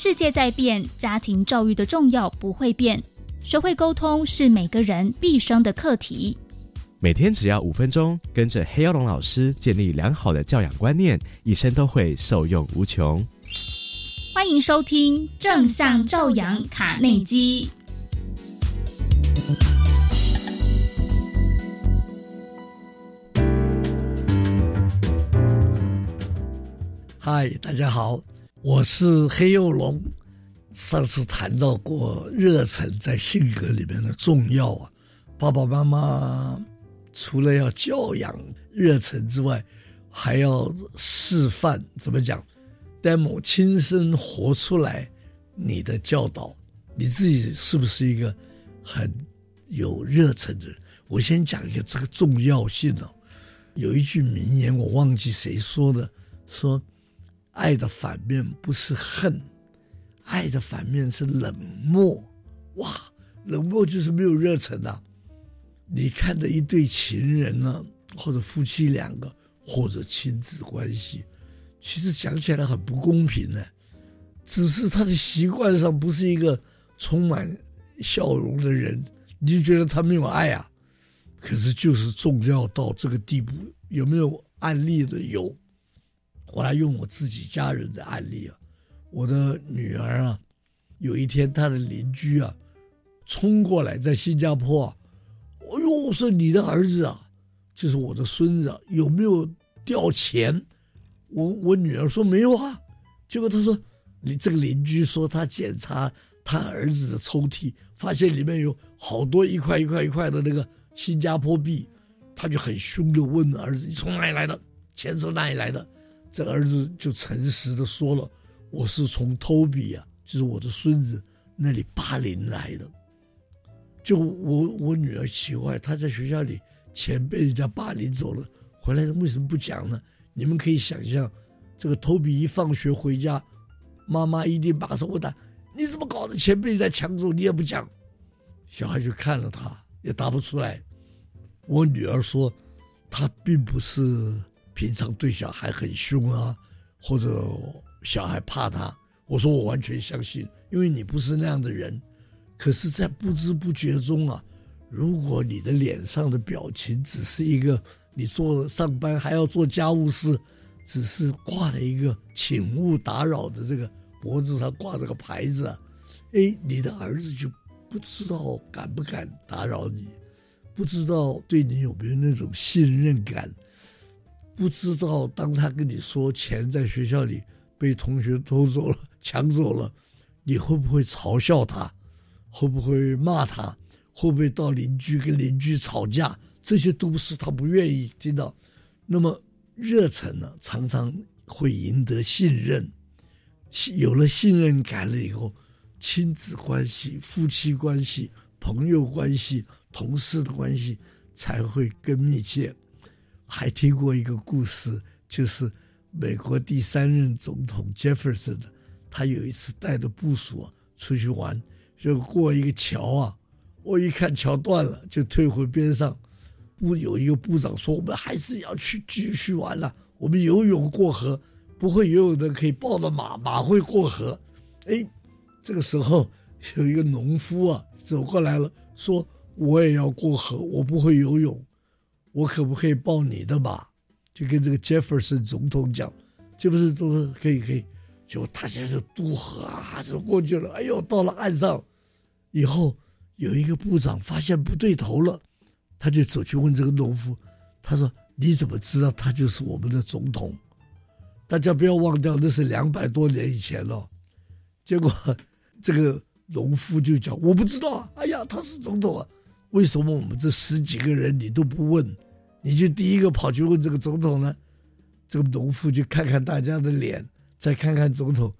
世界在变，家庭教育的重要不会变。学会沟通是每个人毕生的课题。每天只要五分钟，跟着黑曜龙老师建立良好的教养观念，一生都会受用无穷。欢迎收听正向教养卡内基。嗨，大家好，我是黑幼龙。上次谈到过热忱在性格里面的重要啊，爸爸妈妈除了要教养热忱之外，还要示范怎么讲，demo 亲身活出来你的教导，你自己是不是一个很有热忱的人？我先讲一个这个重要性哦。有一句名言，我忘记谁说的，说爱的反面不是恨。爱的反面是冷漠，哇，冷漠就是没有热忱呐。你看着一对情人呢，或者夫妻两个，或者亲子关系，其实讲起来很不公平呢。只是他的习惯上不是一个充满笑容的人，你就觉得他没有爱啊。可是就是重要到这个地步，有没有案例的？有，我来用我自己家人的案例啊。我的女儿啊，有一天她的邻居啊，冲过来在新加坡啊，哎呦，我说你的儿子啊，就是我的孙子啊，有没有掉钱？我我女儿说没有啊，结果她说，你这个邻居说他检查他儿子的抽屉，发现里面有好多一块一块一块的那个新加坡币，他就很凶的问儿子：“你从哪里来的？钱从哪里来的？”这个儿子就诚实的说了。我是从 Toby 啊，就是我的孙子那里霸凌来的。就我我女儿奇怪，她在学校里钱被人家霸凌走了，回来为什么不讲呢？你们可以想象，这个 Toby 一放学回家，妈妈一定马上问他：你怎么搞的？钱被人家抢走，你也不讲。小孩就看了他，也答不出来。我女儿说，他并不是平常对小孩很凶啊，或者。小孩怕他，我说我完全相信，因为你不是那样的人。可是，在不知不觉中啊，如果你的脸上的表情只是一个你做了上班还要做家务事，只是挂了一个请勿打扰的这个脖子上挂着个牌子啊，哎，你的儿子就不知道敢不敢打扰你，不知道对你有没有那种信任感，不知道当他跟你说钱在学校里。被同学偷走了，抢走了，你会不会嘲笑他？会不会骂他？会不会到邻居跟邻居吵架？这些都是他不愿意听到。那么热忱呢，常常会赢得信任，有了信任感了以后，亲子关系、夫妻关系、朋友关系、同事的关系才会更密切。还听过一个故事，就是。美国第三任总统杰弗森，他有一次带着部属出去玩，就过一个桥啊，我一看桥断了，就退回边上。部有一个部长说：“我们还是要去继续玩了，我们游泳过河，不会游泳的可以抱着马，马会过河。”哎，这个时候有一个农夫啊走过来了，说：“我也要过河，我不会游泳，我可不可以抱你的马？”就跟这个杰弗森总统讲，这不是都是可以可以，就他现在就渡河啊，就过去了。哎呦，到了岸上以后，有一个部长发现不对头了，他就走去问这个农夫，他说：“你怎么知道他就是我们的总统？”大家不要忘掉，那是两百多年以前了。结果这个农夫就讲：“我不知道啊，哎呀，他是总统啊，为什么我们这十几个人你都不问？”你就第一个跑去问这个总统呢？这个农夫就看看大家的脸，再看看总统，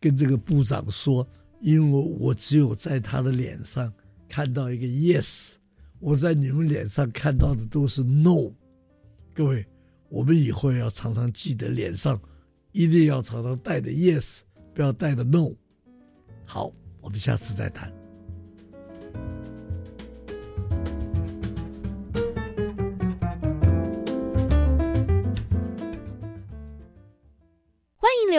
跟这个部长说：“因为我，只有在他的脸上看到一个 yes，我在你们脸上看到的都是 no。”各位，我们以后要常常记得脸上一定要常常带着 yes，不要带着 no。好，我们下次再谈。